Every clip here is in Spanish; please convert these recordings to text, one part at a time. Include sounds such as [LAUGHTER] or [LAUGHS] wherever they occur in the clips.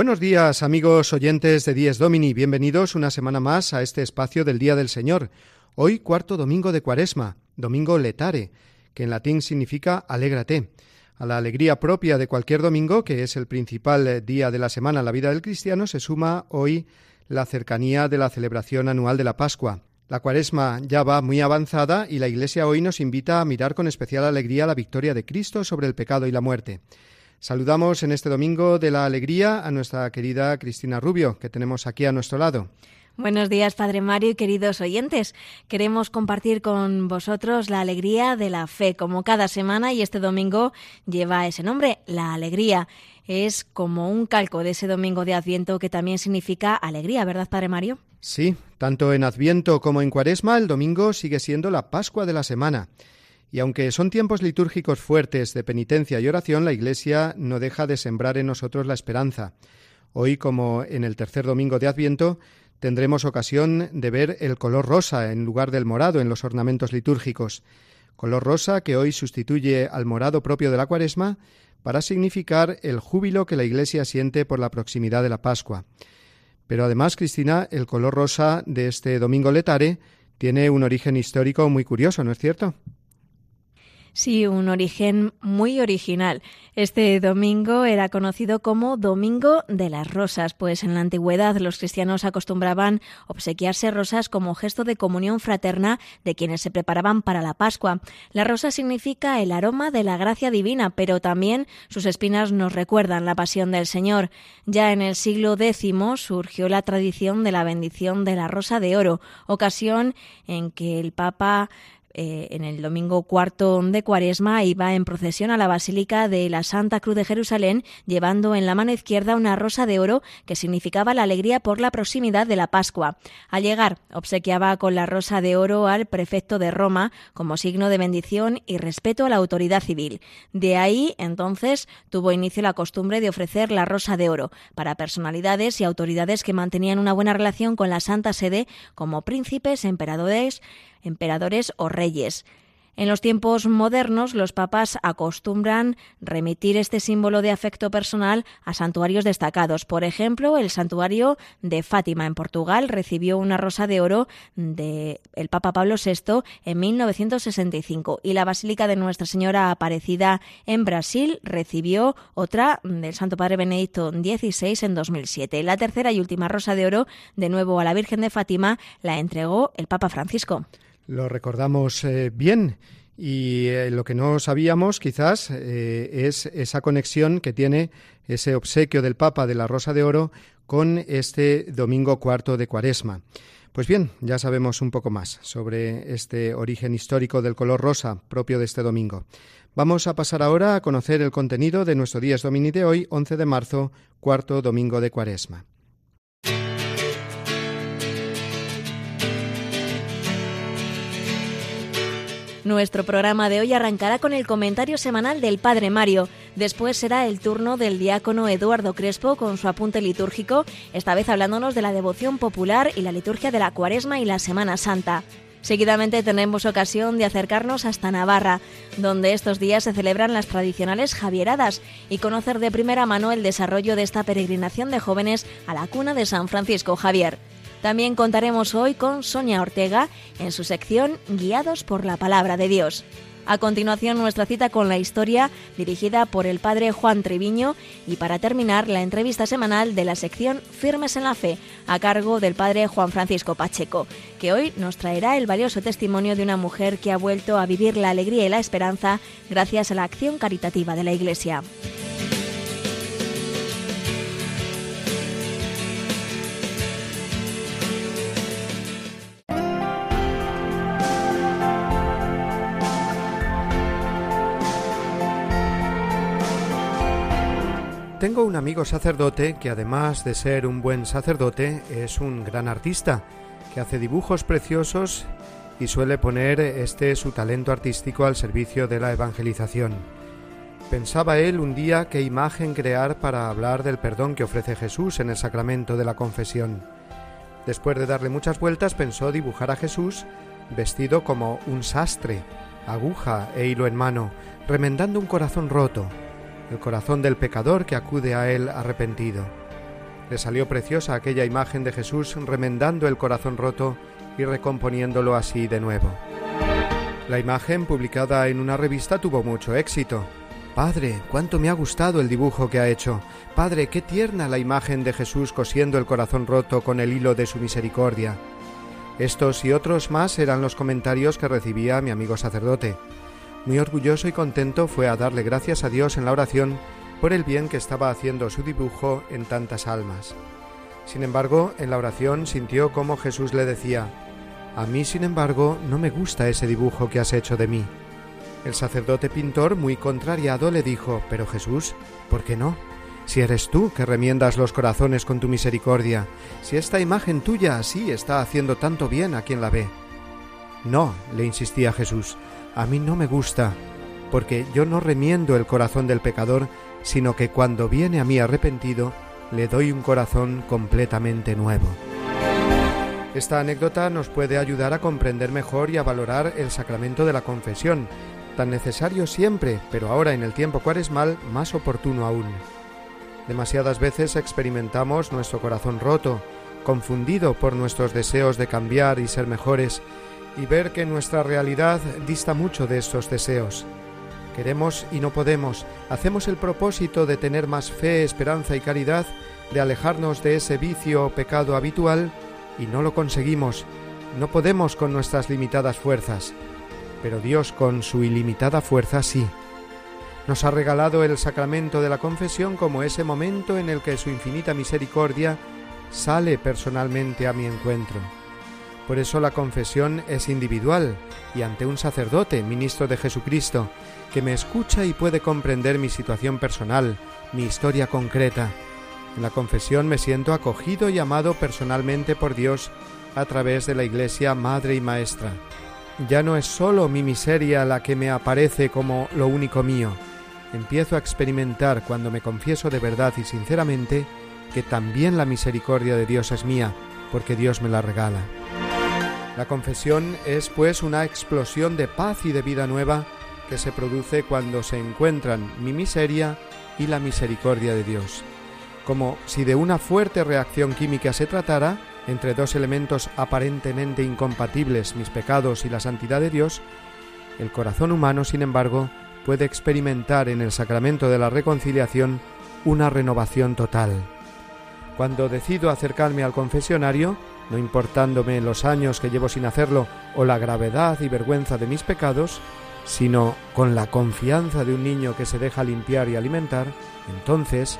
Buenos días amigos oyentes de Dies Domini, bienvenidos una semana más a este espacio del Día del Señor. Hoy cuarto domingo de Cuaresma, domingo letare, que en latín significa alégrate. A la alegría propia de cualquier domingo, que es el principal día de la semana en la vida del cristiano, se suma hoy la cercanía de la celebración anual de la Pascua. La cuaresma ya va muy avanzada y la Iglesia hoy nos invita a mirar con especial alegría la victoria de Cristo sobre el pecado y la muerte. Saludamos en este domingo de la alegría a nuestra querida Cristina Rubio, que tenemos aquí a nuestro lado. Buenos días, Padre Mario y queridos oyentes. Queremos compartir con vosotros la alegría de la fe, como cada semana, y este domingo lleva ese nombre, la alegría. Es como un calco de ese domingo de Adviento que también significa alegría, ¿verdad, Padre Mario? Sí, tanto en Adviento como en Cuaresma, el domingo sigue siendo la Pascua de la semana. Y aunque son tiempos litúrgicos fuertes de penitencia y oración, la Iglesia no deja de sembrar en nosotros la esperanza. Hoy, como en el tercer domingo de Adviento, tendremos ocasión de ver el color rosa en lugar del morado en los ornamentos litúrgicos. Color rosa que hoy sustituye al morado propio de la cuaresma para significar el júbilo que la Iglesia siente por la proximidad de la Pascua. Pero además, Cristina, el color rosa de este domingo letare tiene un origen histórico muy curioso, ¿no es cierto? Sí, un origen muy original. Este domingo era conocido como Domingo de las Rosas, pues en la antigüedad los cristianos acostumbraban obsequiarse rosas como gesto de comunión fraterna de quienes se preparaban para la Pascua. La rosa significa el aroma de la gracia divina, pero también sus espinas nos recuerdan la pasión del Señor. Ya en el siglo X surgió la tradición de la bendición de la rosa de oro, ocasión en que el Papa eh, en el domingo cuarto de Cuaresma iba en procesión a la Basílica de la Santa Cruz de Jerusalén, llevando en la mano izquierda una rosa de oro que significaba la alegría por la proximidad de la Pascua. Al llegar, obsequiaba con la rosa de oro al prefecto de Roma como signo de bendición y respeto a la autoridad civil. De ahí, entonces, tuvo inicio la costumbre de ofrecer la rosa de oro para personalidades y autoridades que mantenían una buena relación con la Santa Sede, como príncipes, emperadores, emperadores o reyes. En los tiempos modernos, los papas acostumbran remitir este símbolo de afecto personal a santuarios destacados. Por ejemplo, el santuario de Fátima en Portugal recibió una rosa de oro del el Papa Pablo VI en 1965 y la Basílica de Nuestra Señora Aparecida en Brasil recibió otra del Santo Padre Benedicto XVI en 2007. La tercera y última rosa de oro, de nuevo a la Virgen de Fátima, la entregó el Papa Francisco. Lo recordamos eh, bien y eh, lo que no sabíamos quizás eh, es esa conexión que tiene ese obsequio del Papa de la Rosa de Oro con este domingo cuarto de Cuaresma. Pues bien, ya sabemos un poco más sobre este origen histórico del color rosa propio de este domingo. Vamos a pasar ahora a conocer el contenido de nuestro Días Domini de hoy, 11 de marzo, cuarto domingo de Cuaresma. Nuestro programa de hoy arrancará con el comentario semanal del Padre Mario. Después será el turno del diácono Eduardo Crespo con su apunte litúrgico, esta vez hablándonos de la devoción popular y la liturgia de la Cuaresma y la Semana Santa. Seguidamente tenemos ocasión de acercarnos hasta Navarra, donde estos días se celebran las tradicionales Javieradas y conocer de primera mano el desarrollo de esta peregrinación de jóvenes a la cuna de San Francisco Javier. También contaremos hoy con Sonia Ortega en su sección Guiados por la Palabra de Dios. A continuación, nuestra cita con la historia dirigida por el padre Juan Treviño y para terminar, la entrevista semanal de la sección Firmes en la Fe a cargo del padre Juan Francisco Pacheco, que hoy nos traerá el valioso testimonio de una mujer que ha vuelto a vivir la alegría y la esperanza gracias a la acción caritativa de la Iglesia. Tengo un amigo sacerdote que además de ser un buen sacerdote es un gran artista, que hace dibujos preciosos y suele poner este su talento artístico al servicio de la evangelización. Pensaba él un día qué imagen crear para hablar del perdón que ofrece Jesús en el sacramento de la confesión. Después de darle muchas vueltas pensó dibujar a Jesús vestido como un sastre, aguja e hilo en mano, remendando un corazón roto, el corazón del pecador que acude a él arrepentido. Le salió preciosa aquella imagen de Jesús remendando el corazón roto y recomponiéndolo así de nuevo. La imagen, publicada en una revista, tuvo mucho éxito. Padre, cuánto me ha gustado el dibujo que ha hecho. Padre, qué tierna la imagen de Jesús cosiendo el corazón roto con el hilo de su misericordia. Estos y otros más eran los comentarios que recibía mi amigo sacerdote. Muy orgulloso y contento fue a darle gracias a Dios en la oración por el bien que estaba haciendo su dibujo en tantas almas. Sin embargo, en la oración sintió como Jesús le decía, A mí, sin embargo, no me gusta ese dibujo que has hecho de mí. El sacerdote pintor, muy contrariado, le dijo, Pero Jesús, ¿por qué no? Si eres tú que remiendas los corazones con tu misericordia, si esta imagen tuya así está haciendo tanto bien a quien la ve. No, le insistía Jesús, a mí no me gusta, porque yo no remiendo el corazón del pecador, sino que cuando viene a mí arrepentido, le doy un corazón completamente nuevo. Esta anécdota nos puede ayudar a comprender mejor y a valorar el sacramento de la confesión, tan necesario siempre, pero ahora en el tiempo cuaresmal más oportuno aún. Demasiadas veces experimentamos nuestro corazón roto, confundido por nuestros deseos de cambiar y ser mejores, y ver que nuestra realidad dista mucho de estos deseos. Queremos y no podemos, hacemos el propósito de tener más fe, esperanza y caridad, de alejarnos de ese vicio o pecado habitual, y no lo conseguimos, no podemos con nuestras limitadas fuerzas pero Dios con su ilimitada fuerza sí. Nos ha regalado el sacramento de la confesión como ese momento en el que su infinita misericordia sale personalmente a mi encuentro. Por eso la confesión es individual y ante un sacerdote, ministro de Jesucristo, que me escucha y puede comprender mi situación personal, mi historia concreta. En la confesión me siento acogido y amado personalmente por Dios a través de la Iglesia Madre y Maestra. Ya no es sólo mi miseria la que me aparece como lo único mío. Empiezo a experimentar cuando me confieso de verdad y sinceramente que también la misericordia de Dios es mía, porque Dios me la regala. La confesión es pues una explosión de paz y de vida nueva que se produce cuando se encuentran mi miseria y la misericordia de Dios. Como si de una fuerte reacción química se tratara, entre dos elementos aparentemente incompatibles, mis pecados y la santidad de Dios, el corazón humano, sin embargo, puede experimentar en el sacramento de la reconciliación una renovación total. Cuando decido acercarme al confesionario, no importándome los años que llevo sin hacerlo o la gravedad y vergüenza de mis pecados, sino con la confianza de un niño que se deja limpiar y alimentar, entonces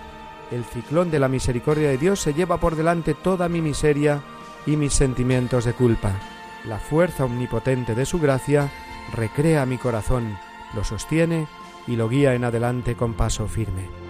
el ciclón de la misericordia de Dios se lleva por delante toda mi miseria y mis sentimientos de culpa. La fuerza omnipotente de su gracia recrea mi corazón, lo sostiene y lo guía en adelante con paso firme.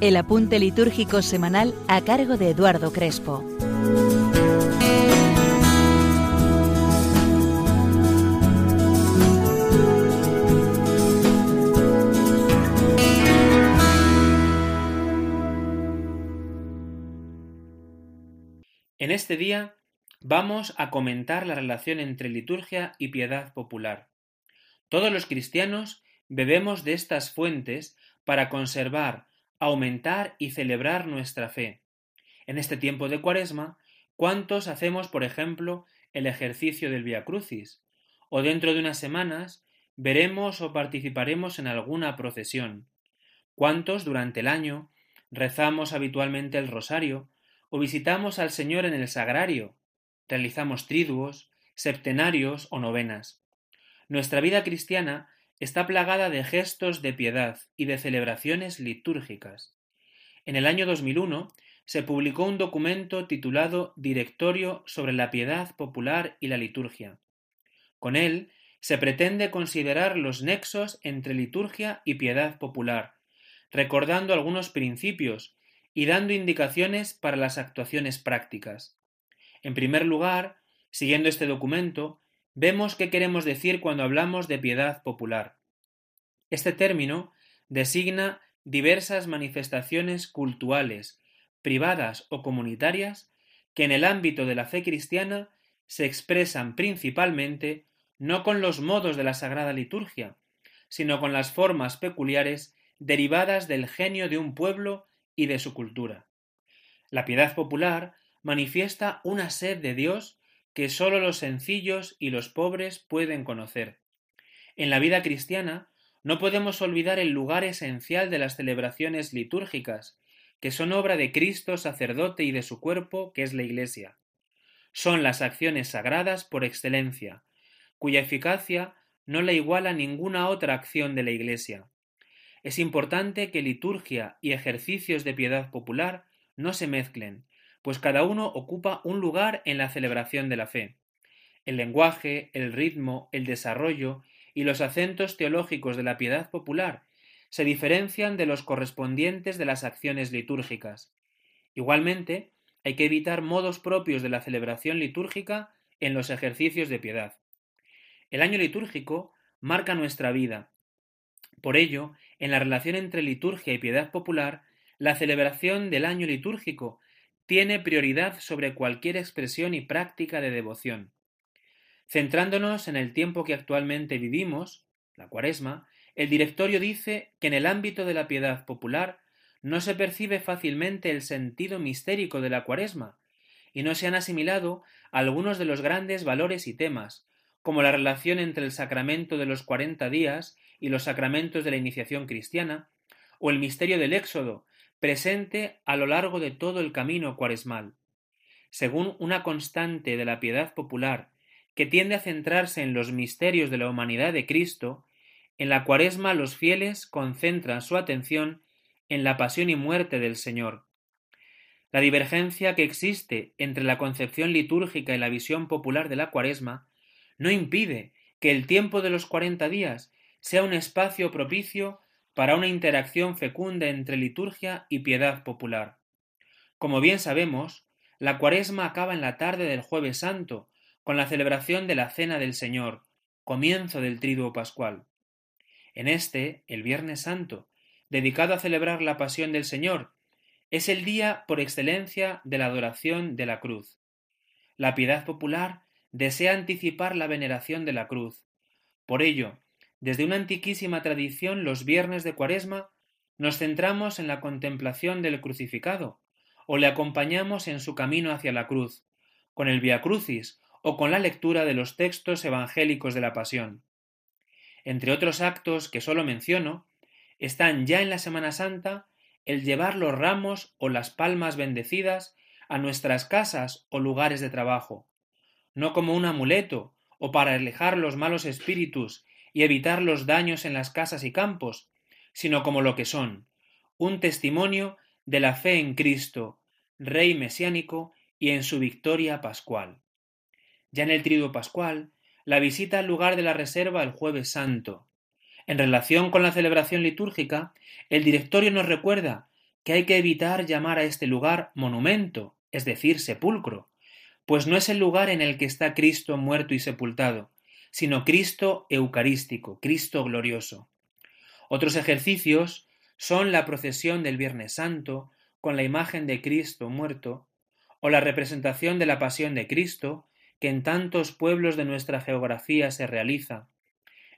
el apunte litúrgico semanal a cargo de Eduardo Crespo. En este día vamos a comentar la relación entre liturgia y piedad popular. Todos los cristianos bebemos de estas fuentes para conservar, aumentar y celebrar nuestra fe. En este tiempo de Cuaresma, ¿cuántos hacemos, por ejemplo, el ejercicio del Via Crucis? O dentro de unas semanas veremos o participaremos en alguna procesión. ¿Cuántos durante el año rezamos habitualmente el rosario o visitamos al Señor en el sagrario? Realizamos triduos, septenarios o novenas. Nuestra vida cristiana está plagada de gestos de piedad y de celebraciones litúrgicas. En el año 2001 se publicó un documento titulado Directorio sobre la piedad popular y la liturgia. Con él se pretende considerar los nexos entre liturgia y piedad popular, recordando algunos principios y dando indicaciones para las actuaciones prácticas. En primer lugar, siguiendo este documento, vemos qué queremos decir cuando hablamos de piedad popular. Este término designa diversas manifestaciones cultuales, privadas o comunitarias, que en el ámbito de la fe cristiana se expresan principalmente no con los modos de la Sagrada Liturgia, sino con las formas peculiares derivadas del genio de un pueblo y de su cultura. La piedad popular manifiesta una sed de Dios que sólo los sencillos y los pobres pueden conocer. En la vida cristiana no podemos olvidar el lugar esencial de las celebraciones litúrgicas, que son obra de Cristo sacerdote y de su cuerpo, que es la Iglesia. Son las acciones sagradas por excelencia, cuya eficacia no la iguala ninguna otra acción de la Iglesia. Es importante que liturgia y ejercicios de piedad popular no se mezclen, pues cada uno ocupa un lugar en la celebración de la fe. El lenguaje, el ritmo, el desarrollo y los acentos teológicos de la piedad popular se diferencian de los correspondientes de las acciones litúrgicas. Igualmente, hay que evitar modos propios de la celebración litúrgica en los ejercicios de piedad. El año litúrgico marca nuestra vida. Por ello, en la relación entre liturgia y piedad popular, la celebración del año litúrgico tiene prioridad sobre cualquier expresión y práctica de devoción. Centrándonos en el tiempo que actualmente vivimos, la cuaresma, el directorio dice que en el ámbito de la piedad popular no se percibe fácilmente el sentido mistérico de la cuaresma, y no se han asimilado algunos de los grandes valores y temas, como la relación entre el sacramento de los cuarenta días y los sacramentos de la iniciación cristiana, o el misterio del Éxodo, presente a lo largo de todo el camino cuaresmal. Según una constante de la piedad popular que tiende a centrarse en los misterios de la humanidad de Cristo, en la cuaresma los fieles concentran su atención en la pasión y muerte del Señor. La divergencia que existe entre la concepción litúrgica y la visión popular de la cuaresma no impide que el tiempo de los cuarenta días sea un espacio propicio para una interacción fecunda entre liturgia y piedad popular. Como bien sabemos, la cuaresma acaba en la tarde del jueves santo, con la celebración de la Cena del Señor, comienzo del triduo pascual. En este, el Viernes Santo, dedicado a celebrar la pasión del Señor, es el día por excelencia de la adoración de la cruz. La piedad popular desea anticipar la veneración de la cruz. Por ello, desde una antiquísima tradición, los viernes de Cuaresma nos centramos en la contemplación del crucificado, o le acompañamos en su camino hacia la cruz, con el Via Crucis o con la lectura de los textos evangélicos de la Pasión. Entre otros actos que solo menciono, están ya en la Semana Santa el llevar los ramos o las palmas bendecidas a nuestras casas o lugares de trabajo, no como un amuleto o para alejar los malos espíritus y evitar los daños en las casas y campos, sino como lo que son, un testimonio de la fe en Cristo, Rey mesiánico y en su victoria pascual. Ya en el triduo pascual, la visita al lugar de la reserva el jueves santo. En relación con la celebración litúrgica, el directorio nos recuerda que hay que evitar llamar a este lugar monumento, es decir, sepulcro, pues no es el lugar en el que está Cristo muerto y sepultado, sino Cristo eucarístico, Cristo glorioso. Otros ejercicios son la procesión del Viernes Santo con la imagen de Cristo muerto, o la representación de la pasión de Cristo, que en tantos pueblos de nuestra geografía se realiza,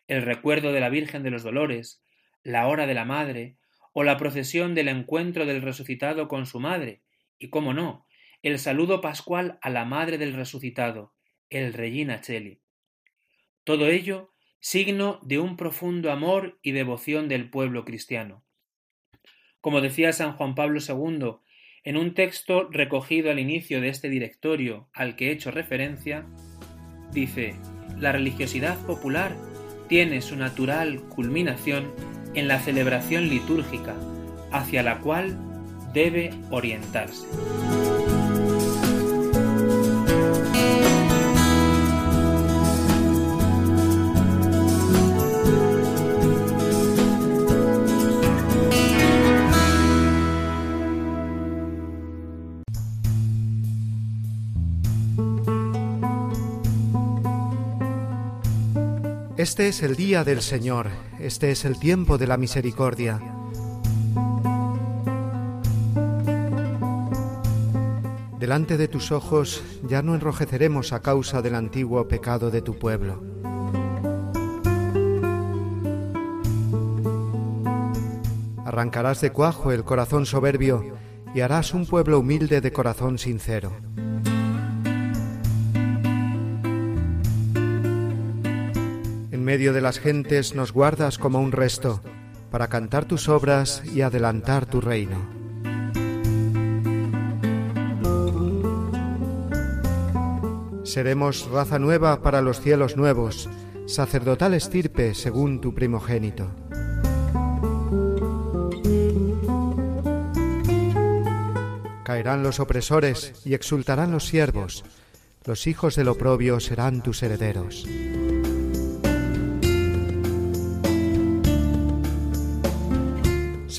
el recuerdo de la Virgen de los Dolores, la hora de la Madre, o la procesión del encuentro del resucitado con su madre, y cómo no, el saludo pascual a la madre del resucitado, el Regina Cheli. Todo ello signo de un profundo amor y devoción del pueblo cristiano. Como decía San Juan Pablo II en un texto recogido al inicio de este directorio al que he hecho referencia, dice, la religiosidad popular tiene su natural culminación en la celebración litúrgica, hacia la cual debe orientarse. Este es el día del Señor, este es el tiempo de la misericordia. Delante de tus ojos ya no enrojeceremos a causa del antiguo pecado de tu pueblo. Arrancarás de cuajo el corazón soberbio y harás un pueblo humilde de corazón sincero. Medio de las gentes nos guardas como un resto, para cantar tus obras y adelantar tu reino. Seremos raza nueva para los cielos nuevos, sacerdotal estirpe según tu primogénito. Caerán los opresores y exultarán los siervos, los hijos del oprobio serán tus herederos.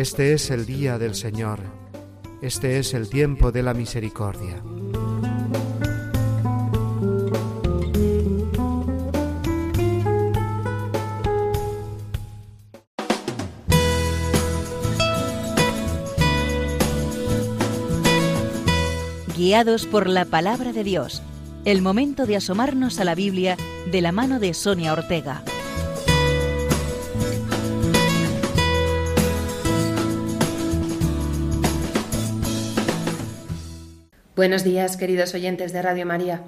Este es el día del Señor, este es el tiempo de la misericordia. Guiados por la palabra de Dios, el momento de asomarnos a la Biblia de la mano de Sonia Ortega. Buenos días, queridos oyentes de Radio María.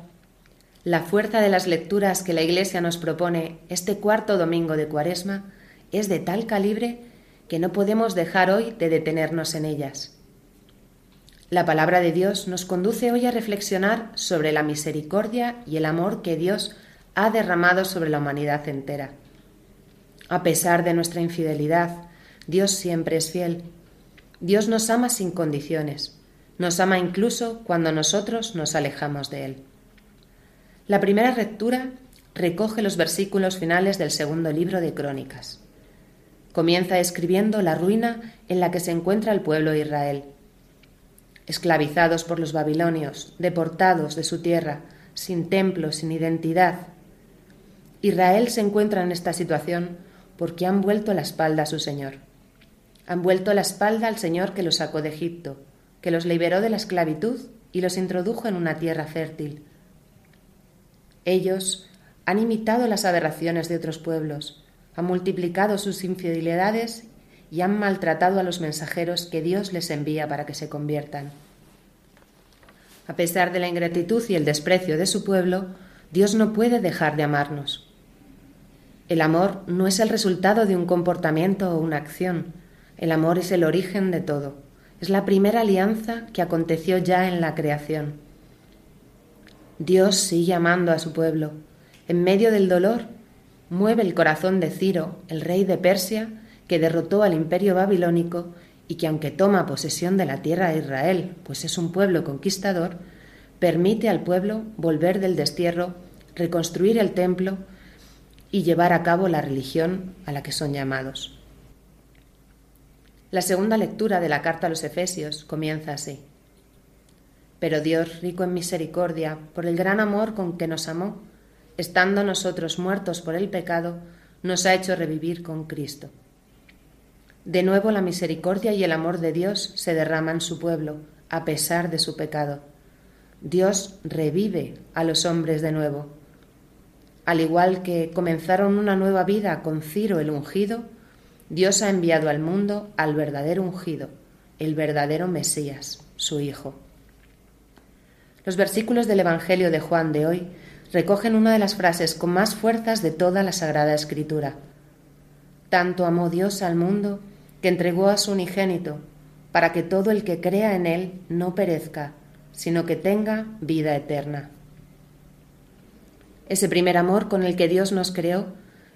La fuerza de las lecturas que la Iglesia nos propone este cuarto domingo de Cuaresma es de tal calibre que no podemos dejar hoy de detenernos en ellas. La palabra de Dios nos conduce hoy a reflexionar sobre la misericordia y el amor que Dios ha derramado sobre la humanidad entera. A pesar de nuestra infidelidad, Dios siempre es fiel. Dios nos ama sin condiciones nos ama incluso cuando nosotros nos alejamos de Él. La primera lectura recoge los versículos finales del segundo libro de Crónicas. Comienza escribiendo la ruina en la que se encuentra el pueblo de Israel. Esclavizados por los babilonios, deportados de su tierra, sin templo, sin identidad. Israel se encuentra en esta situación porque han vuelto la espalda a su Señor. Han vuelto la espalda al Señor que los sacó de Egipto, que los liberó de la esclavitud y los introdujo en una tierra fértil. Ellos han imitado las aberraciones de otros pueblos, han multiplicado sus infidelidades y han maltratado a los mensajeros que Dios les envía para que se conviertan. A pesar de la ingratitud y el desprecio de su pueblo, Dios no puede dejar de amarnos. El amor no es el resultado de un comportamiento o una acción, el amor es el origen de todo. Es la primera alianza que aconteció ya en la creación. Dios sigue amando a su pueblo. En medio del dolor, mueve el corazón de Ciro, el rey de Persia, que derrotó al imperio babilónico y que aunque toma posesión de la tierra de Israel, pues es un pueblo conquistador, permite al pueblo volver del destierro, reconstruir el templo y llevar a cabo la religión a la que son llamados. La segunda lectura de la carta a los Efesios comienza así. Pero Dios, rico en misericordia, por el gran amor con que nos amó, estando nosotros muertos por el pecado, nos ha hecho revivir con Cristo. De nuevo la misericordia y el amor de Dios se derraman en su pueblo, a pesar de su pecado. Dios revive a los hombres de nuevo. Al igual que comenzaron una nueva vida con Ciro el ungido, Dios ha enviado al mundo al verdadero ungido, el verdadero Mesías, su Hijo. Los versículos del Evangelio de Juan de hoy recogen una de las frases con más fuerzas de toda la Sagrada Escritura. Tanto amó Dios al mundo que entregó a su unigénito, para que todo el que crea en Él no perezca, sino que tenga vida eterna. Ese primer amor con el que Dios nos creó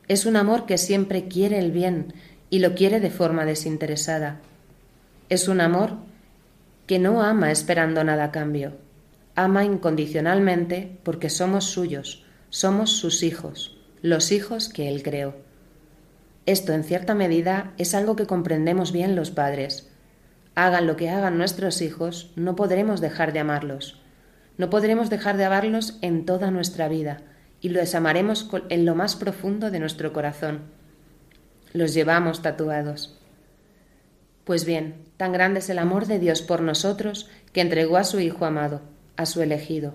es un amor que siempre quiere el bien y lo quiere de forma desinteresada. Es un amor que no ama esperando nada a cambio. Ama incondicionalmente porque somos suyos, somos sus hijos, los hijos que Él creó. Esto, en cierta medida, es algo que comprendemos bien los padres. Hagan lo que hagan nuestros hijos, no podremos dejar de amarlos. No podremos dejar de amarlos en toda nuestra vida y los amaremos en lo más profundo de nuestro corazón los llevamos tatuados. Pues bien, tan grande es el amor de Dios por nosotros que entregó a su Hijo amado, a su elegido.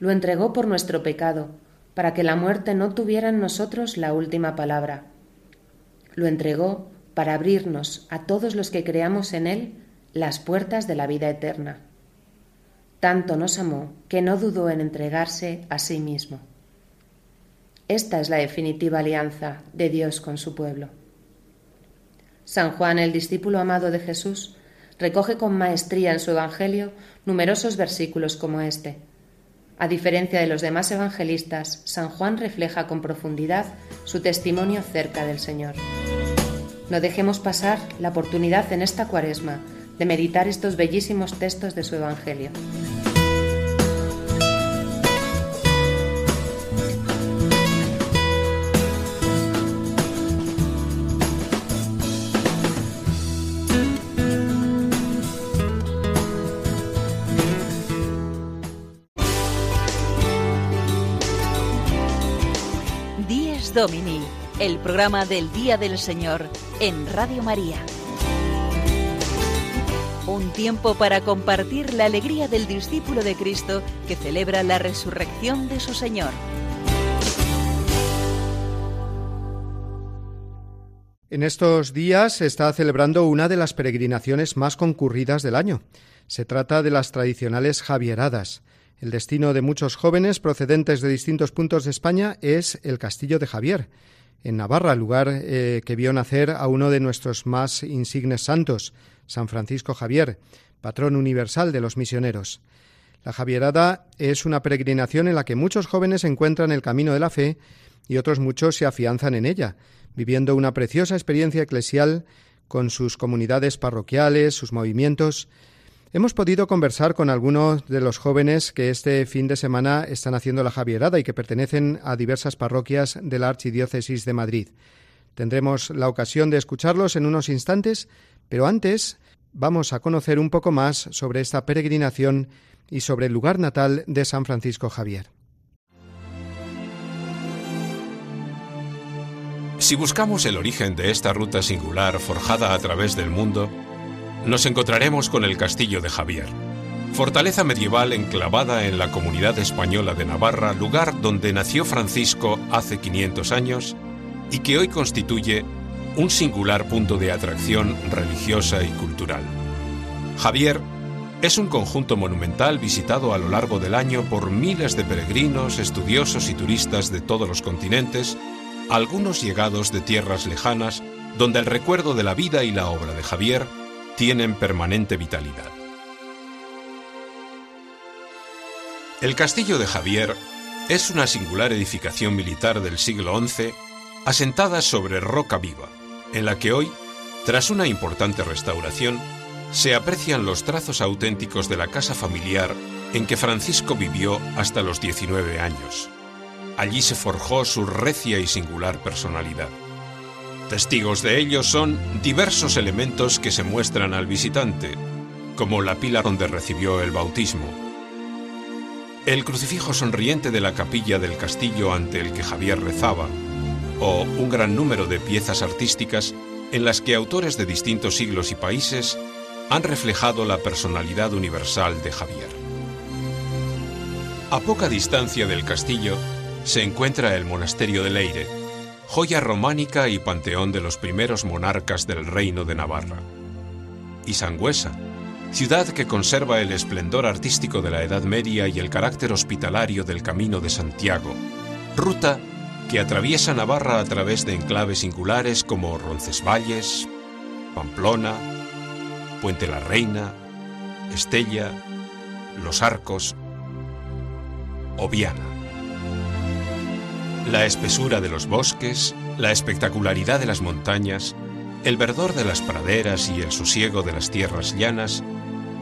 Lo entregó por nuestro pecado, para que la muerte no tuviera en nosotros la última palabra. Lo entregó para abrirnos a todos los que creamos en Él las puertas de la vida eterna. Tanto nos amó que no dudó en entregarse a sí mismo. Esta es la definitiva alianza de Dios con su pueblo. San Juan, el discípulo amado de Jesús, recoge con maestría en su Evangelio numerosos versículos como este. A diferencia de los demás evangelistas, San Juan refleja con profundidad su testimonio cerca del Señor. No dejemos pasar la oportunidad en esta cuaresma de meditar estos bellísimos textos de su Evangelio. El programa del Día del Señor en Radio María. Un tiempo para compartir la alegría del discípulo de Cristo que celebra la resurrección de su Señor. En estos días se está celebrando una de las peregrinaciones más concurridas del año. Se trata de las tradicionales Javieradas. El destino de muchos jóvenes procedentes de distintos puntos de España es el Castillo de Javier, en Navarra, lugar eh, que vio nacer a uno de nuestros más insignes santos, San Francisco Javier, patrón universal de los misioneros. La Javierada es una peregrinación en la que muchos jóvenes encuentran el camino de la fe y otros muchos se afianzan en ella, viviendo una preciosa experiencia eclesial con sus comunidades parroquiales, sus movimientos, Hemos podido conversar con algunos de los jóvenes que este fin de semana están haciendo la Javierada y que pertenecen a diversas parroquias de la Archidiócesis de Madrid. Tendremos la ocasión de escucharlos en unos instantes, pero antes vamos a conocer un poco más sobre esta peregrinación y sobre el lugar natal de San Francisco Javier. Si buscamos el origen de esta ruta singular forjada a través del mundo, nos encontraremos con el Castillo de Javier, fortaleza medieval enclavada en la comunidad española de Navarra, lugar donde nació Francisco hace 500 años y que hoy constituye un singular punto de atracción religiosa y cultural. Javier es un conjunto monumental visitado a lo largo del año por miles de peregrinos, estudiosos y turistas de todos los continentes, algunos llegados de tierras lejanas, donde el recuerdo de la vida y la obra de Javier tienen permanente vitalidad. El castillo de Javier es una singular edificación militar del siglo XI asentada sobre roca viva, en la que hoy, tras una importante restauración, se aprecian los trazos auténticos de la casa familiar en que Francisco vivió hasta los 19 años. Allí se forjó su recia y singular personalidad. Testigos de ello son diversos elementos que se muestran al visitante, como la pila donde recibió el bautismo, el crucifijo sonriente de la capilla del castillo ante el que Javier rezaba, o un gran número de piezas artísticas en las que autores de distintos siglos y países han reflejado la personalidad universal de Javier. A poca distancia del castillo se encuentra el monasterio de Leire, joya románica y panteón de los primeros monarcas del reino de Navarra. Y Sangüesa, ciudad que conserva el esplendor artístico de la Edad Media y el carácter hospitalario del Camino de Santiago, ruta que atraviesa Navarra a través de enclaves singulares como Roncesvalles, Pamplona, Puente la Reina, Estella, Los Arcos o Viana. La espesura de los bosques, la espectacularidad de las montañas, el verdor de las praderas y el sosiego de las tierras llanas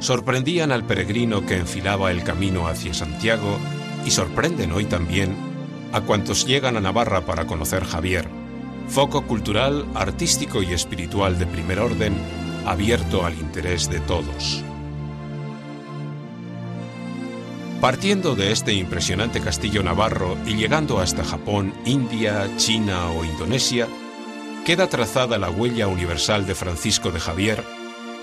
sorprendían al peregrino que enfilaba el camino hacia Santiago y sorprenden hoy también a cuantos llegan a Navarra para conocer Javier, foco cultural, artístico y espiritual de primer orden, abierto al interés de todos. Partiendo de este impresionante castillo navarro y llegando hasta Japón, India, China o Indonesia, queda trazada la huella universal de Francisco de Javier,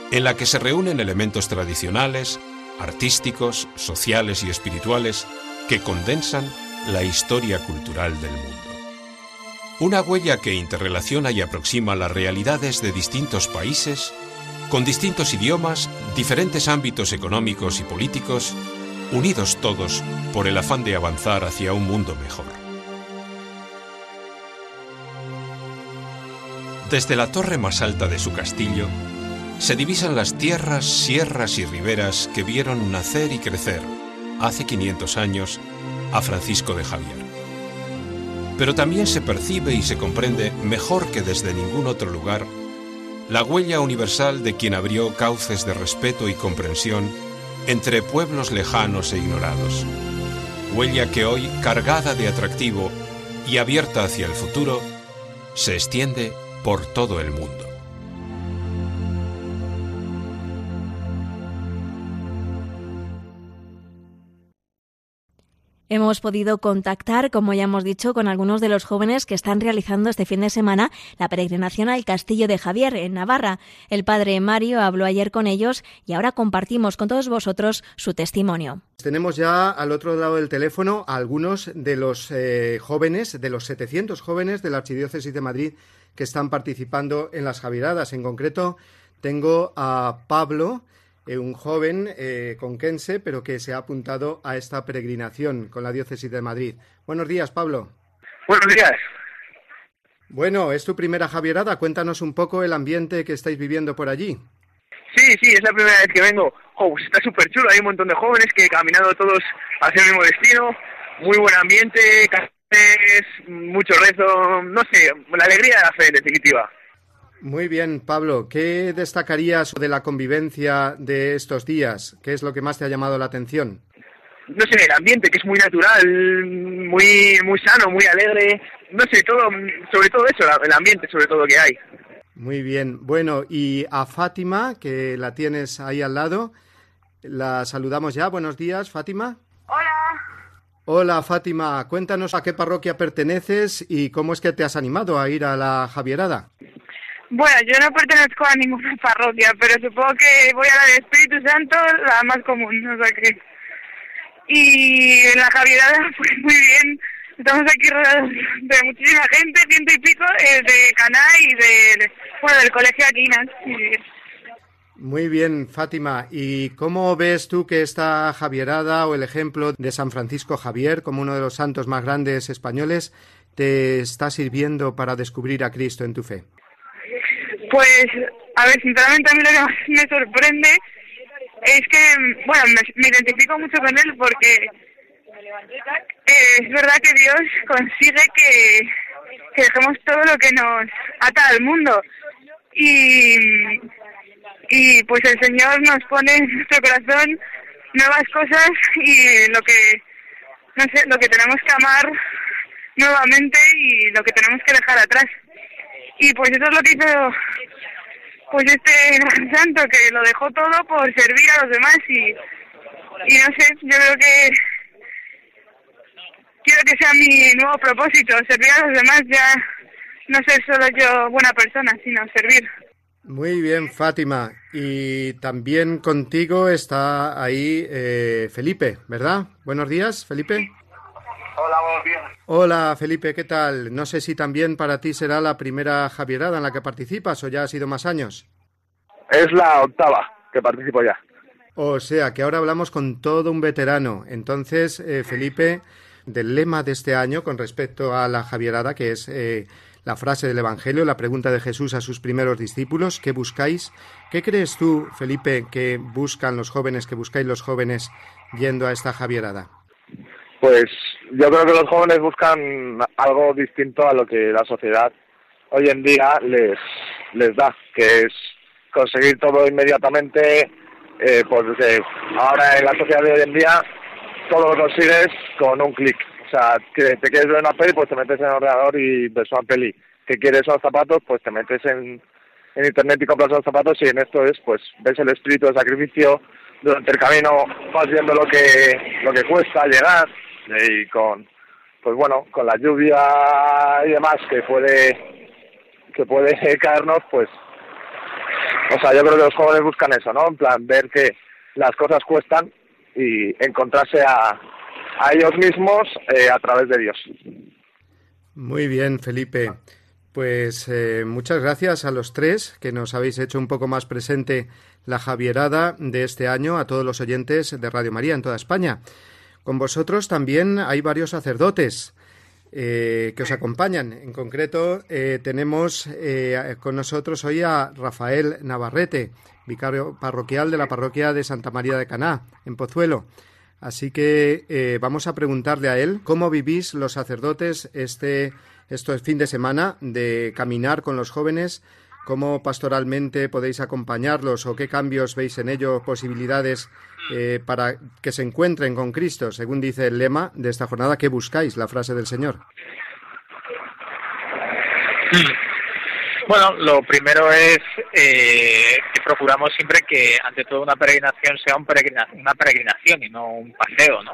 en la que se reúnen elementos tradicionales, artísticos, sociales y espirituales que condensan la historia cultural del mundo. Una huella que interrelaciona y aproxima las realidades de distintos países, con distintos idiomas, diferentes ámbitos económicos y políticos, unidos todos por el afán de avanzar hacia un mundo mejor. Desde la torre más alta de su castillo, se divisan las tierras, sierras y riberas que vieron nacer y crecer, hace 500 años, a Francisco de Javier. Pero también se percibe y se comprende mejor que desde ningún otro lugar la huella universal de quien abrió cauces de respeto y comprensión entre pueblos lejanos e ignorados. Huella que hoy, cargada de atractivo y abierta hacia el futuro, se extiende por todo el mundo. Hemos podido contactar, como ya hemos dicho, con algunos de los jóvenes que están realizando este fin de semana la peregrinación al Castillo de Javier, en Navarra. El padre Mario habló ayer con ellos y ahora compartimos con todos vosotros su testimonio. Tenemos ya al otro lado del teléfono a algunos de los eh, jóvenes, de los 700 jóvenes de la Archidiócesis de Madrid que están participando en las Javieradas. En concreto, tengo a Pablo, eh, un joven eh, conquense, pero que se ha apuntado a esta peregrinación con la diócesis de Madrid. Buenos días, Pablo. Buenos días. Bueno, es tu primera Javierada. Cuéntanos un poco el ambiente que estáis viviendo por allí. Sí, sí, es la primera vez que vengo. Oh, está súper chulo. Hay un montón de jóvenes que caminado todos hacia el mismo destino. Muy buen ambiente, mucho rezo. No sé, la alegría de la fe, en definitiva. Muy bien, Pablo. ¿Qué destacarías de la convivencia de estos días? ¿Qué es lo que más te ha llamado la atención? No sé, el ambiente, que es muy natural, muy, muy sano, muy alegre. No sé, todo, sobre todo eso, el ambiente sobre todo que hay. Muy bien. Bueno, y a Fátima, que la tienes ahí al lado, la saludamos ya. Buenos días, Fátima. Hola. Hola, Fátima. Cuéntanos a qué parroquia perteneces y cómo es que te has animado a ir a la Javierada. Bueno, yo no pertenezco a ninguna [LAUGHS] parroquia, pero supongo que voy a la del Espíritu Santo, la más común, o sea que... Y en la Javierada [LAUGHS] fue muy bien, estamos aquí rodeados de muchísima gente, ciento y pico, eh, de Caná y de, bueno, del Colegio Aquinas. Muy bien, Fátima. ¿Y cómo ves tú que esta Javierada o el ejemplo de San Francisco Javier como uno de los santos más grandes españoles te está sirviendo para descubrir a Cristo en tu fe? Pues, a ver, sinceramente a mí lo que más me sorprende es que, bueno, me, identifico mucho con él porque eh, es verdad que Dios consigue que, dejemos todo lo que nos ata al mundo. Y, y pues el Señor nos pone en nuestro corazón nuevas cosas y lo que, no sé, lo que tenemos que amar nuevamente y lo que tenemos que dejar atrás. Y pues eso es lo que hizo pues este gran santo, que lo dejó todo por servir a los demás y, y no sé, yo creo que quiero que sea mi nuevo propósito, servir a los demás, ya no ser solo yo buena persona, sino servir. Muy bien, Fátima. Y también contigo está ahí eh, Felipe, ¿verdad? Buenos días, Felipe. Hola, buenos días. Hola, Felipe, ¿qué tal? No sé si también para ti será la primera Javierada en la que participas o ya ha sido más años. Es la octava que participo ya. O sea, que ahora hablamos con todo un veterano. Entonces, eh, Felipe, del lema de este año con respecto a la Javierada, que es eh, la frase del Evangelio, la pregunta de Jesús a sus primeros discípulos, ¿qué buscáis? ¿Qué crees tú, Felipe, que buscan los jóvenes, que buscáis los jóvenes yendo a esta Javierada? Pues yo creo que los jóvenes buscan algo distinto a lo que la sociedad hoy en día les, les da, que es conseguir todo inmediatamente, eh, pues ahora en la sociedad de hoy en día todo lo consigues con un clic. O sea, que te quieres ver una peli, pues te metes en el ordenador y ves una peli. Que quieres unos zapatos, pues te metes en, en internet y compras los zapatos y en esto es, pues, ves el espíritu de sacrificio, durante el camino vas viendo lo que, lo que cuesta llegar y con, pues bueno, con la lluvia y demás que puede, que puede [LAUGHS] caernos, pues, o sea, yo creo que los jóvenes buscan eso, ¿no? En plan, ver que las cosas cuestan y encontrarse a, a ellos mismos eh, a través de Dios. Muy bien, Felipe. Pues eh, muchas gracias a los tres que nos habéis hecho un poco más presente la Javierada de este año a todos los oyentes de Radio María en toda España. Con vosotros también hay varios sacerdotes eh, que os acompañan. En concreto, tenemos con nosotros hoy a Rafael Navarrete, vicario parroquial de la parroquia de Santa María de Caná, en Pozuelo. Así que eh, vamos a preguntarle a él cómo vivís los sacerdotes este, este fin de semana de caminar con los jóvenes, cómo pastoralmente podéis acompañarlos o qué cambios veis en ello, posibilidades eh, para que se encuentren con Cristo, según dice el lema de esta jornada, ¿qué buscáis? La frase del Señor. Bueno, lo primero es eh, que procuramos siempre que ante todo una peregrinación sea un una peregrinación y no un paseo, ¿no?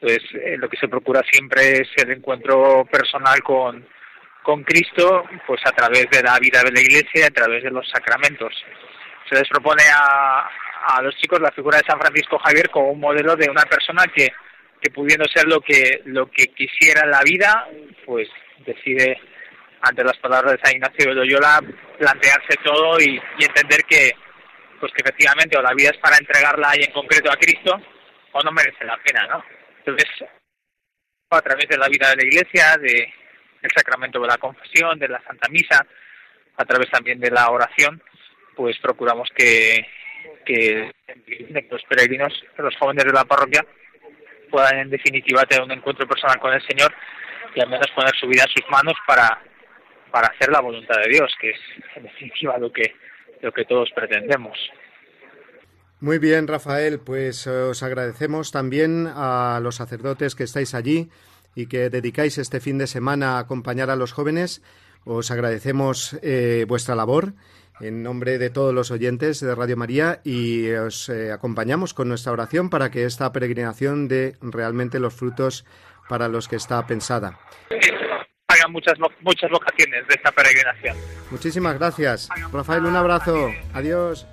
Entonces, eh, lo que se procura siempre es el encuentro personal con, con Cristo, pues a través de la vida de la Iglesia, a través de los sacramentos. Se les propone a, a los chicos la figura de San Francisco Javier como un modelo de una persona que, que pudiendo ser lo que, lo que quisiera en la vida, pues decide ante las palabras de San Ignacio de Loyola, plantearse todo y, entender que, pues que efectivamente o la vida es para entregarla y en concreto a Cristo o no merece la pena, ¿no? Entonces, a través de la vida de la Iglesia, de el sacramento de la confesión, de la Santa Misa, a través también de la oración, pues procuramos que, que los peregrinos, los jóvenes de la parroquia, puedan en definitiva tener un encuentro personal con el Señor y al menos poner su vida en sus manos para para hacer la voluntad de Dios, que es en definitiva lo que, lo que todos pretendemos. Muy bien, Rafael, pues eh, os agradecemos también a los sacerdotes que estáis allí y que dedicáis este fin de semana a acompañar a los jóvenes. Os agradecemos eh, vuestra labor en nombre de todos los oyentes de Radio María y os eh, acompañamos con nuestra oración para que esta peregrinación dé realmente los frutos para los que está pensada hagan muchas, muchas vocaciones de esta peregrinación. Muchísimas gracias. Rafael, un abrazo. Adiós.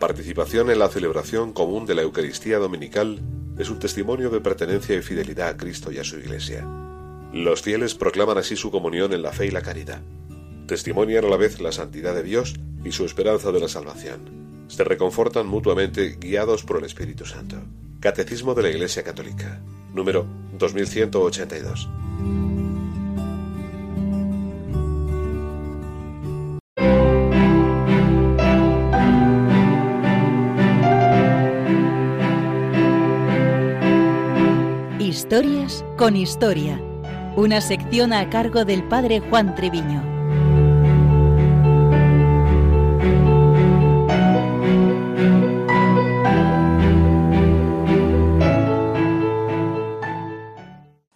Participación en la celebración común de la Eucaristía Dominical es un testimonio de pertenencia y fidelidad a Cristo y a su Iglesia. Los fieles proclaman así su comunión en la fe y la caridad testimonian a la vez la santidad de Dios y su esperanza de la salvación. Se reconfortan mutuamente guiados por el Espíritu Santo. Catecismo de la Iglesia Católica, número 2182. Historias con historia una sección a cargo del padre Juan Treviño.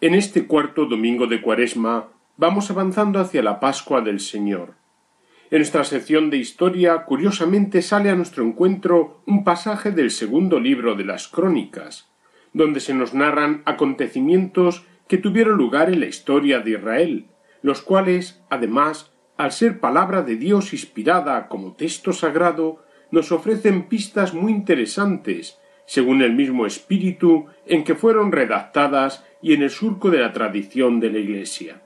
En este cuarto domingo de Cuaresma vamos avanzando hacia la Pascua del Señor. En nuestra sección de historia, curiosamente, sale a nuestro encuentro un pasaje del segundo libro de las Crónicas, donde se nos narran acontecimientos que tuvieron lugar en la historia de Israel, los cuales, además, al ser palabra de Dios inspirada como texto sagrado, nos ofrecen pistas muy interesantes, según el mismo espíritu en que fueron redactadas y en el surco de la tradición de la Iglesia.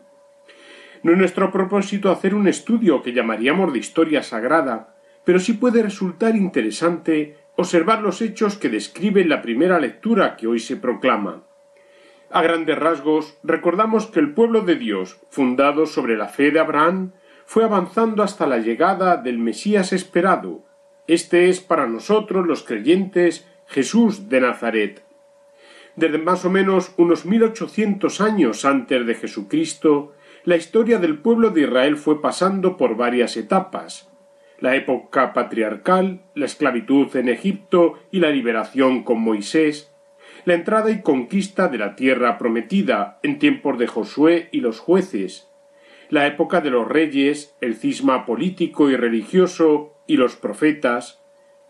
No es nuestro propósito hacer un estudio que llamaríamos de historia sagrada, pero sí puede resultar interesante observar los hechos que describe la primera lectura que hoy se proclama. A grandes rasgos, recordamos que el pueblo de Dios, fundado sobre la fe de Abraham, fue avanzando hasta la llegada del Mesías esperado. Este es para nosotros los creyentes Jesús de Nazaret. Desde más o menos unos mil ochocientos años antes de Jesucristo, la historia del pueblo de Israel fue pasando por varias etapas la época patriarcal, la esclavitud en Egipto y la liberación con Moisés, la entrada y conquista de la tierra prometida en tiempos de Josué y los jueces, la época de los reyes, el cisma político y religioso y los profetas,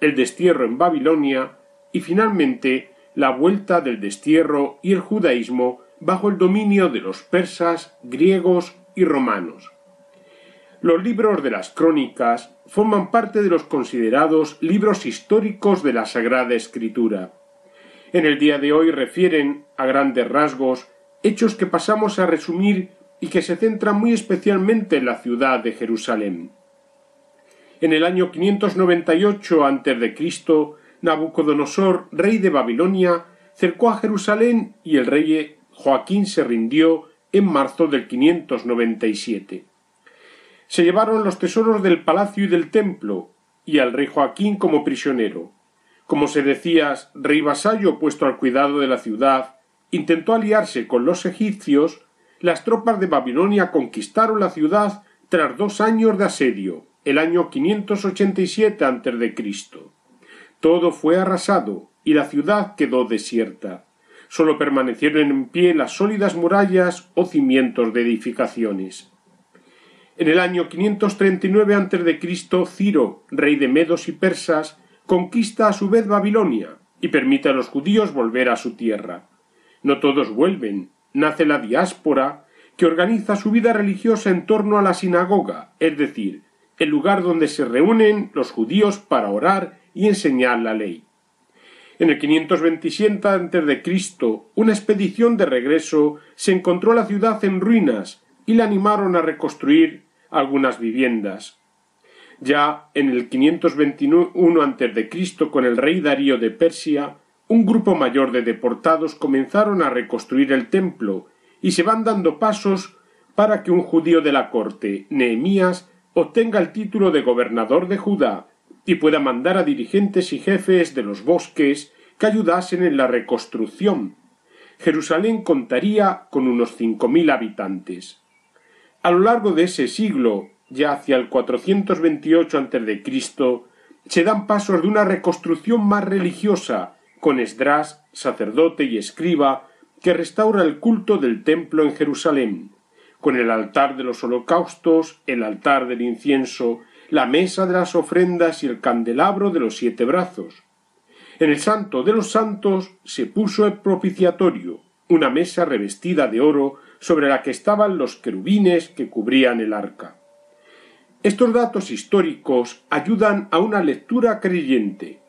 el destierro en Babilonia y finalmente la vuelta del destierro y el judaísmo bajo el dominio de los persas, griegos y romanos. Los libros de las crónicas forman parte de los considerados libros históricos de la Sagrada Escritura. En el día de hoy refieren, a grandes rasgos, hechos que pasamos a resumir y que se centran muy especialmente en la ciudad de Jerusalén. En el año 598 a.C., Nabucodonosor, rey de Babilonia, cercó a Jerusalén y el rey Joaquín se rindió en marzo del 597. Se llevaron los tesoros del palacio y del templo, y al rey Joaquín como prisionero. Como se decía, rey vasallo puesto al cuidado de la ciudad, intentó aliarse con los egipcios, las tropas de Babilonia conquistaron la ciudad tras dos años de asedio, el año 587 a.C. Todo fue arrasado y la ciudad quedó desierta sólo permanecieron en pie las sólidas murallas o cimientos de edificaciones. En el año 539 a.C., Ciro, rey de Medos y Persas, conquista a su vez Babilonia y permite a los judíos volver a su tierra. No todos vuelven, nace la diáspora, que organiza su vida religiosa en torno a la sinagoga, es decir, el lugar donde se reúnen los judíos para orar y enseñar la ley. En el 527 a.C., una expedición de regreso se encontró la ciudad en ruinas y la animaron a reconstruir algunas viviendas. Ya en el 521 a.C., con el rey Darío de Persia, un grupo mayor de deportados comenzaron a reconstruir el templo y se van dando pasos para que un judío de la corte, Nehemías, obtenga el título de gobernador de Judá y pueda mandar a dirigentes y jefes de los bosques que ayudasen en la reconstrucción. Jerusalén contaría con unos cinco mil habitantes. A lo largo de ese siglo, ya hacia el 428 a.C., se dan pasos de una reconstrucción más religiosa, con Esdras, sacerdote y escriba, que restaura el culto del templo en Jerusalén, con el altar de los holocaustos, el altar del incienso la mesa de las ofrendas y el candelabro de los siete brazos. En el santo de los santos se puso el propiciatorio, una mesa revestida de oro sobre la que estaban los querubines que cubrían el arca. Estos datos históricos ayudan a una lectura creyente.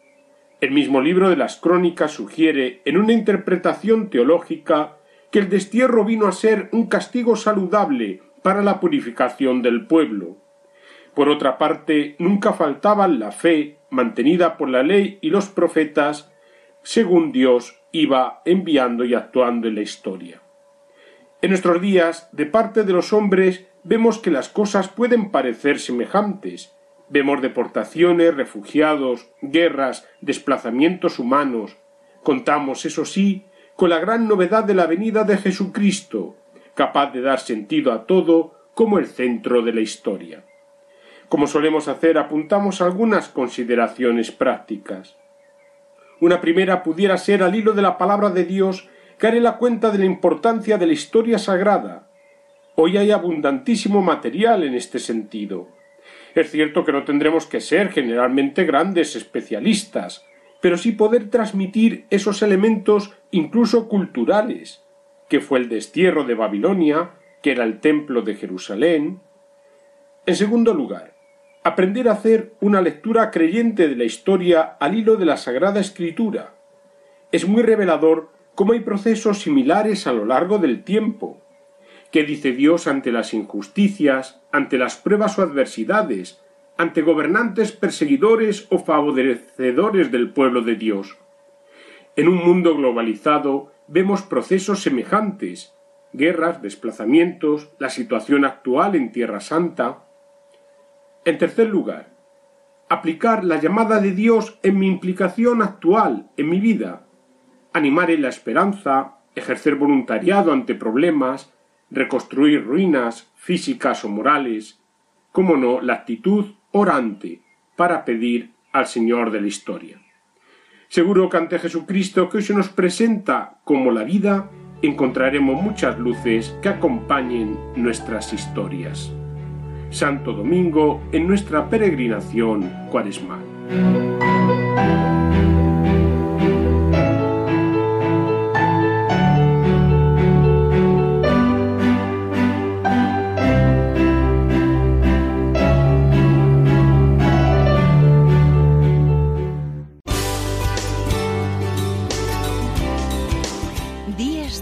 El mismo libro de las crónicas sugiere, en una interpretación teológica, que el destierro vino a ser un castigo saludable para la purificación del pueblo. Por otra parte, nunca faltaban la fe, mantenida por la ley y los profetas, según Dios iba enviando y actuando en la historia. En nuestros días, de parte de los hombres, vemos que las cosas pueden parecer semejantes. Vemos deportaciones, refugiados, guerras, desplazamientos humanos. Contamos, eso sí, con la gran novedad de la venida de Jesucristo, capaz de dar sentido a todo como el centro de la historia. Como solemos hacer, apuntamos algunas consideraciones prácticas. Una primera pudiera ser al hilo de la palabra de Dios la cuenta de la importancia de la historia sagrada. Hoy hay abundantísimo material en este sentido. Es cierto que no tendremos que ser generalmente grandes especialistas, pero sí poder transmitir esos elementos incluso culturales, que fue el destierro de Babilonia, que era el templo de Jerusalén. En segundo lugar, aprender a hacer una lectura creyente de la historia al hilo de la Sagrada Escritura. Es muy revelador cómo hay procesos similares a lo largo del tiempo. ¿Qué dice Dios ante las injusticias, ante las pruebas o adversidades, ante gobernantes perseguidores o favorecedores del pueblo de Dios? En un mundo globalizado vemos procesos semejantes, guerras, desplazamientos, la situación actual en Tierra Santa. En tercer lugar, aplicar la llamada de Dios en mi implicación actual, en mi vida, animar en la esperanza, ejercer voluntariado ante problemas, reconstruir ruinas físicas o morales, como no, la actitud orante para pedir al Señor de la historia. Seguro que ante Jesucristo que hoy se nos presenta como la vida, encontraremos muchas luces que acompañen nuestras historias. Santo Domingo en nuestra peregrinación cuaresmal.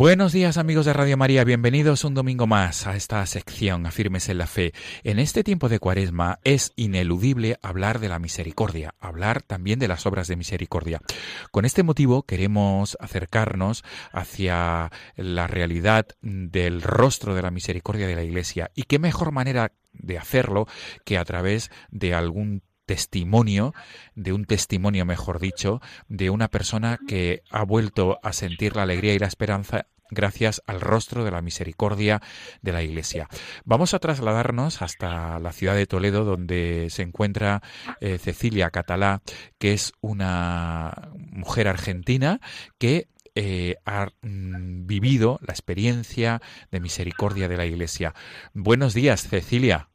Buenos días amigos de Radio María, bienvenidos un domingo más a esta sección Afirmes en la Fe. En este tiempo de cuaresma es ineludible hablar de la misericordia, hablar también de las obras de misericordia. Con este motivo queremos acercarnos hacia la realidad del rostro de la misericordia de la Iglesia y qué mejor manera de hacerlo que a través de algún testimonio, de un testimonio, mejor dicho, de una persona que ha vuelto a sentir la alegría y la esperanza gracias al rostro de la misericordia de la Iglesia. Vamos a trasladarnos hasta la ciudad de Toledo, donde se encuentra eh, Cecilia Catalá, que es una mujer argentina que eh, ha mm, vivido la experiencia de misericordia de la Iglesia. Buenos días, Cecilia.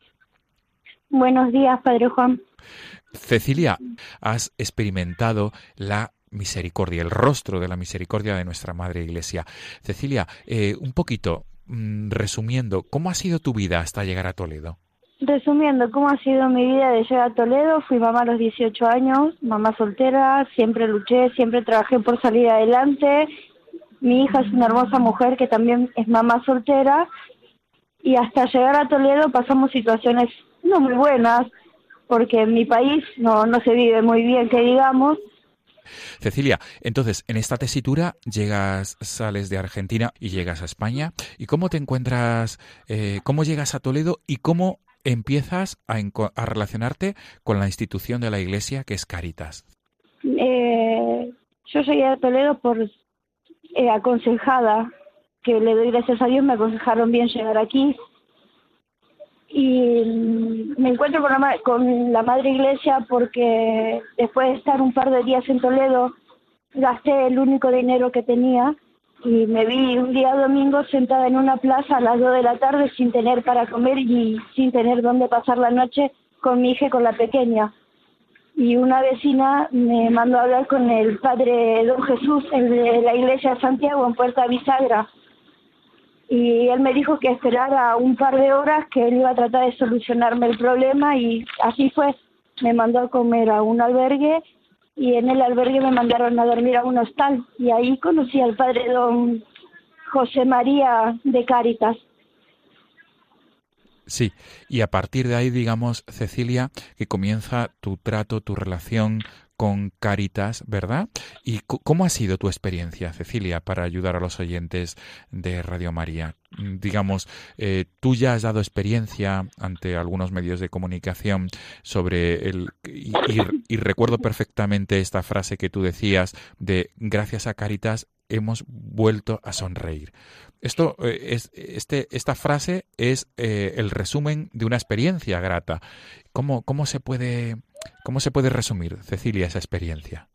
Buenos días, Padre Juan. Cecilia, has experimentado la misericordia, el rostro de la misericordia de nuestra Madre Iglesia. Cecilia, eh, un poquito, mm, resumiendo, ¿cómo ha sido tu vida hasta llegar a Toledo? Resumiendo, ¿cómo ha sido mi vida de llegar a Toledo? Fui mamá a los 18 años, mamá soltera, siempre luché, siempre trabajé por salir adelante. Mi hija es una hermosa mujer que también es mamá soltera. Y hasta llegar a Toledo pasamos situaciones no muy buenas, porque en mi país no, no se vive muy bien, que digamos. Cecilia, entonces en esta tesitura llegas, sales de Argentina y llegas a España. ¿Y cómo te encuentras, eh, cómo llegas a Toledo y cómo empiezas a, a, relacionarte con la institución de la Iglesia que es Caritas? Eh, yo llegué a Toledo por eh, aconsejada, que le doy gracias a Dios, me aconsejaron bien llegar aquí y me encuentro con la, con la Madre Iglesia porque después de estar un par de días en Toledo, gasté el único dinero que tenía y me vi un día domingo sentada en una plaza a las 2 de la tarde sin tener para comer y sin tener dónde pasar la noche con mi hija y con la pequeña. Y una vecina me mandó a hablar con el padre Don Jesús, el de la iglesia de Santiago en Puerta Bisagra y él me dijo que esperara un par de horas que él iba a tratar de solucionarme el problema y así fue. me mandó a comer a un albergue y en el albergue me mandaron a dormir a un hostal y ahí conocí al padre don José María de Cáritas. Sí, y a partir de ahí, digamos, Cecilia, que comienza tu trato, tu relación con Caritas, ¿verdad? ¿Y cómo ha sido tu experiencia, Cecilia, para ayudar a los oyentes de Radio María? Mm, digamos, eh, tú ya has dado experiencia ante algunos medios de comunicación sobre el... Y, y recuerdo perfectamente esta frase que tú decías de gracias a Caritas hemos vuelto a sonreír. Esto eh, es, este, esta frase es eh, el resumen de una experiencia grata. ¿Cómo, cómo, se puede, ¿Cómo se puede resumir, Cecilia, esa experiencia?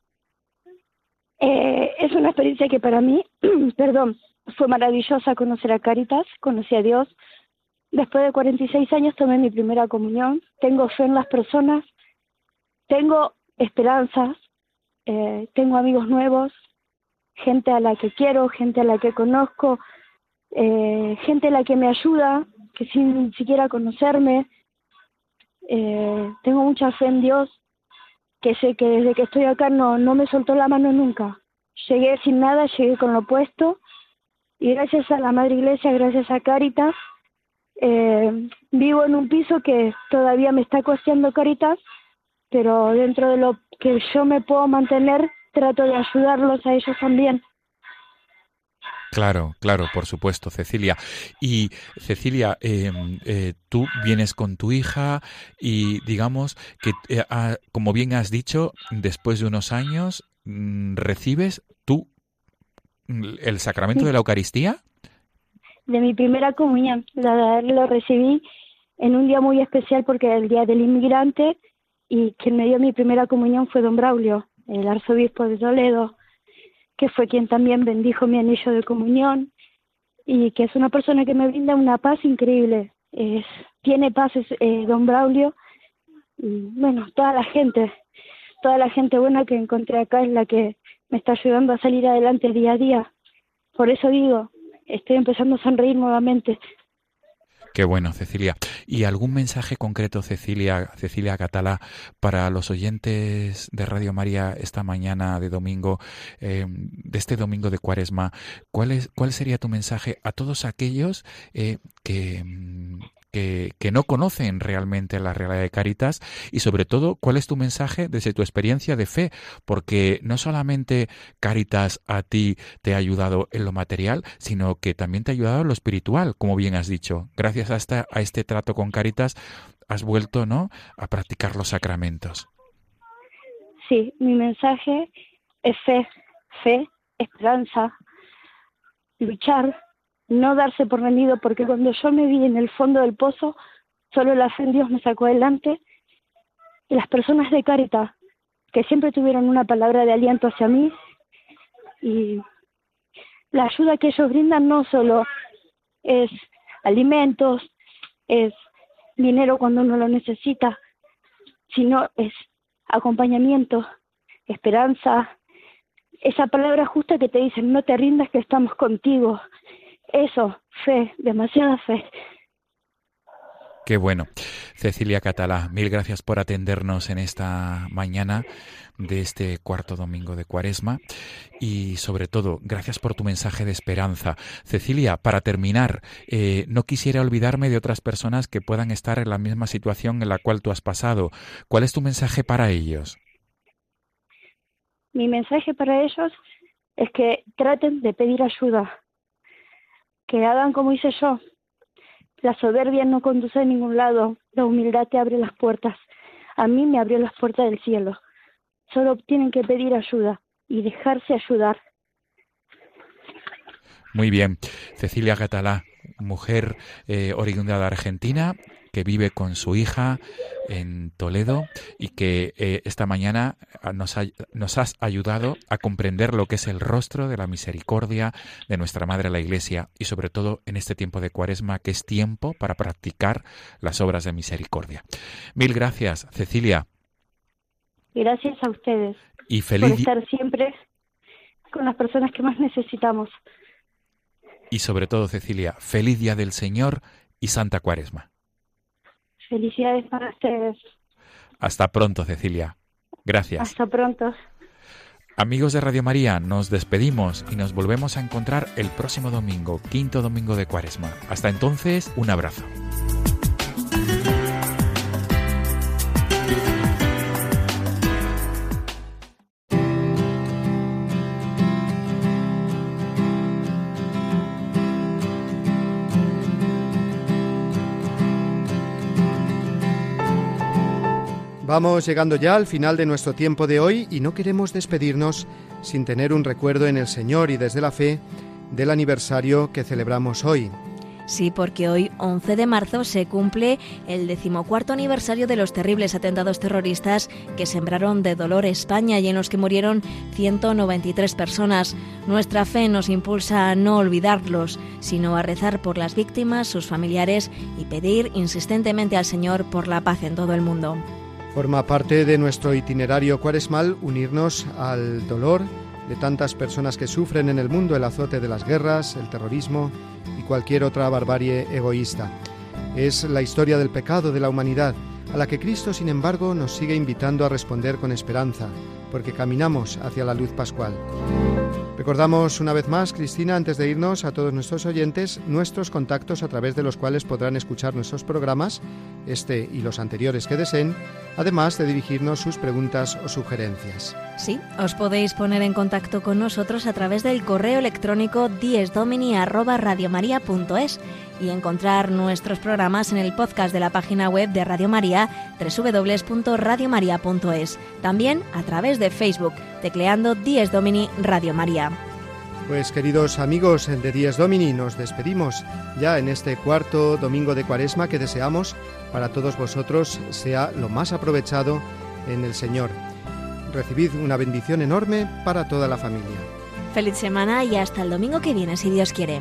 Eh, es una experiencia que para mí, [CLEARS THROAT] perdón, fue maravillosa conocer a Caritas, conocí a Dios. Después de 46 años tomé mi primera comunión, tengo fe en las personas, tengo esperanzas, tengo amigos nuevos, gente a la que quiero, gente a la que conozco, eh, gente la que me ayuda, que sin siquiera conocerme. Eh, tengo mucha fe en Dios, que sé que desde que estoy acá no, no me soltó la mano nunca. Llegué sin nada, llegué con lo puesto y gracias a la Madre Iglesia, gracias a Caritas, eh, vivo en un piso que todavía me está costeando Caritas, pero dentro de lo que yo me puedo mantener, trato de ayudarlos a ellos también. Claro, claro, por supuesto, Cecilia. Y Cecilia, em, eh, tú vienes con tu hija y digamos que, eh, como bien has dicho, después de unos años mm, recibes tú mm, el sacramento de la Eucaristía. De mi primera comunión, lo recibí en un día muy especial porque era el día del inmigrante y quien me dio mi primera comunión fue don Braulio, el arzobispo de Toledo que fue quien también bendijo mi anillo de comunión y que es una persona que me brinda una paz increíble. Es, tiene paz eh, don Braulio y bueno, toda la gente, toda la gente buena que encontré acá es la que me está ayudando a salir adelante día a día. Por eso digo, estoy empezando a sonreír nuevamente. Qué bueno, Cecilia. ¿Y algún mensaje concreto, Cecilia, Cecilia Catalá, para los oyentes de Radio María esta mañana de domingo, eh, de este domingo de Cuaresma? ¿Cuál, es, ¿Cuál sería tu mensaje a todos aquellos eh, que, que, no conocen realmente la realidad de Caritas y sobre todo cuál es tu mensaje desde tu experiencia de fe, porque no solamente Caritas a ti te ha ayudado en lo material, sino que también te ha ayudado en lo espiritual, como bien has dicho. Gracias a, esta, a este trato con Caritas has vuelto ¿no? a practicar los sacramentos. Sí, mi mensaje es fe, fe, esperanza, luchar no darse por rendido, porque cuando yo me vi en el fondo del pozo, solo la fe Dios me sacó adelante. Y las personas de Carita, que siempre tuvieron una palabra de aliento hacia mí, y la ayuda que ellos brindan no solo es alimentos, es dinero cuando uno lo necesita, sino es acompañamiento, esperanza, esa palabra justa que te dicen, no te rindas que estamos contigo, eso, fe, demasiada fe. Qué bueno. Cecilia Catalá, mil gracias por atendernos en esta mañana de este cuarto domingo de Cuaresma y sobre todo gracias por tu mensaje de esperanza. Cecilia, para terminar, eh, no quisiera olvidarme de otras personas que puedan estar en la misma situación en la cual tú has pasado. ¿Cuál es tu mensaje para ellos? Mi mensaje para ellos es que traten de pedir ayuda, que hagan como hice yo. La soberbia no conduce a ningún lado, la humildad te abre las puertas. A mí me abrió las puertas del cielo. Solo tienen que pedir ayuda y dejarse ayudar. Muy bien. Cecilia Catalá, mujer eh, de Argentina, que vive con su hija en Toledo y que eh, esta mañana ah, nos, nos has ayudado a comprender lo que es el rostro de la misericordia de nuestra Madre la Iglesia y sobre todo en este tiempo de Cuaresma que es tiempo para practicar las obras de misericordia. Mil gracias, Cecilia. Gracias a ustedes y feliz por estar siempre con las personas que más necesitamos. Y sobre todo, Cecilia, feliz día del Señor y Santa Cuaresma. Felicidades para ustedes. Hasta pronto, Cecilia. Gracias. Hasta pronto. Amigos de Radio María, nos despedimos y nos volvemos a encontrar el próximo domingo, quinto domingo de Cuaresma. Hasta entonces, un abrazo. Vamos llegando ya al final de nuestro tiempo de hoy y no queremos despedirnos sin tener un recuerdo en el Señor y desde la fe del aniversario que celebramos hoy. Sí, porque hoy, 11 de marzo, se cumple el decimocuarto aniversario de los terribles atentados terroristas que sembraron de dolor España y en los que murieron 193 personas. Nuestra fe nos impulsa a no olvidarlos, sino a rezar por las víctimas, sus familiares y pedir insistentemente al Señor por la paz en todo el mundo. Forma parte de nuestro itinerario cuaresmal unirnos al dolor de tantas personas que sufren en el mundo el azote de las guerras, el terrorismo y cualquier otra barbarie egoísta. Es la historia del pecado de la humanidad, a la que Cristo, sin embargo, nos sigue invitando a responder con esperanza, porque caminamos hacia la luz pascual. Recordamos una vez más, Cristina, antes de irnos a todos nuestros oyentes, nuestros contactos a través de los cuales podrán escuchar nuestros programas, este y los anteriores que deseen, además de dirigirnos sus preguntas o sugerencias. Sí, os podéis poner en contacto con nosotros a través del correo electrónico diesdomini@radiomaria.es y encontrar nuestros programas en el podcast de la página web de Radio María, www.radiomaria.es. También a través de Facebook, tecleando Dies Domini Radio María. Pues queridos amigos de Dies Domini, nos despedimos ya en este cuarto domingo de Cuaresma que deseamos para todos vosotros sea lo más aprovechado en el Señor. Recibid una bendición enorme para toda la familia. Feliz semana y hasta el domingo que viene, si Dios quiere.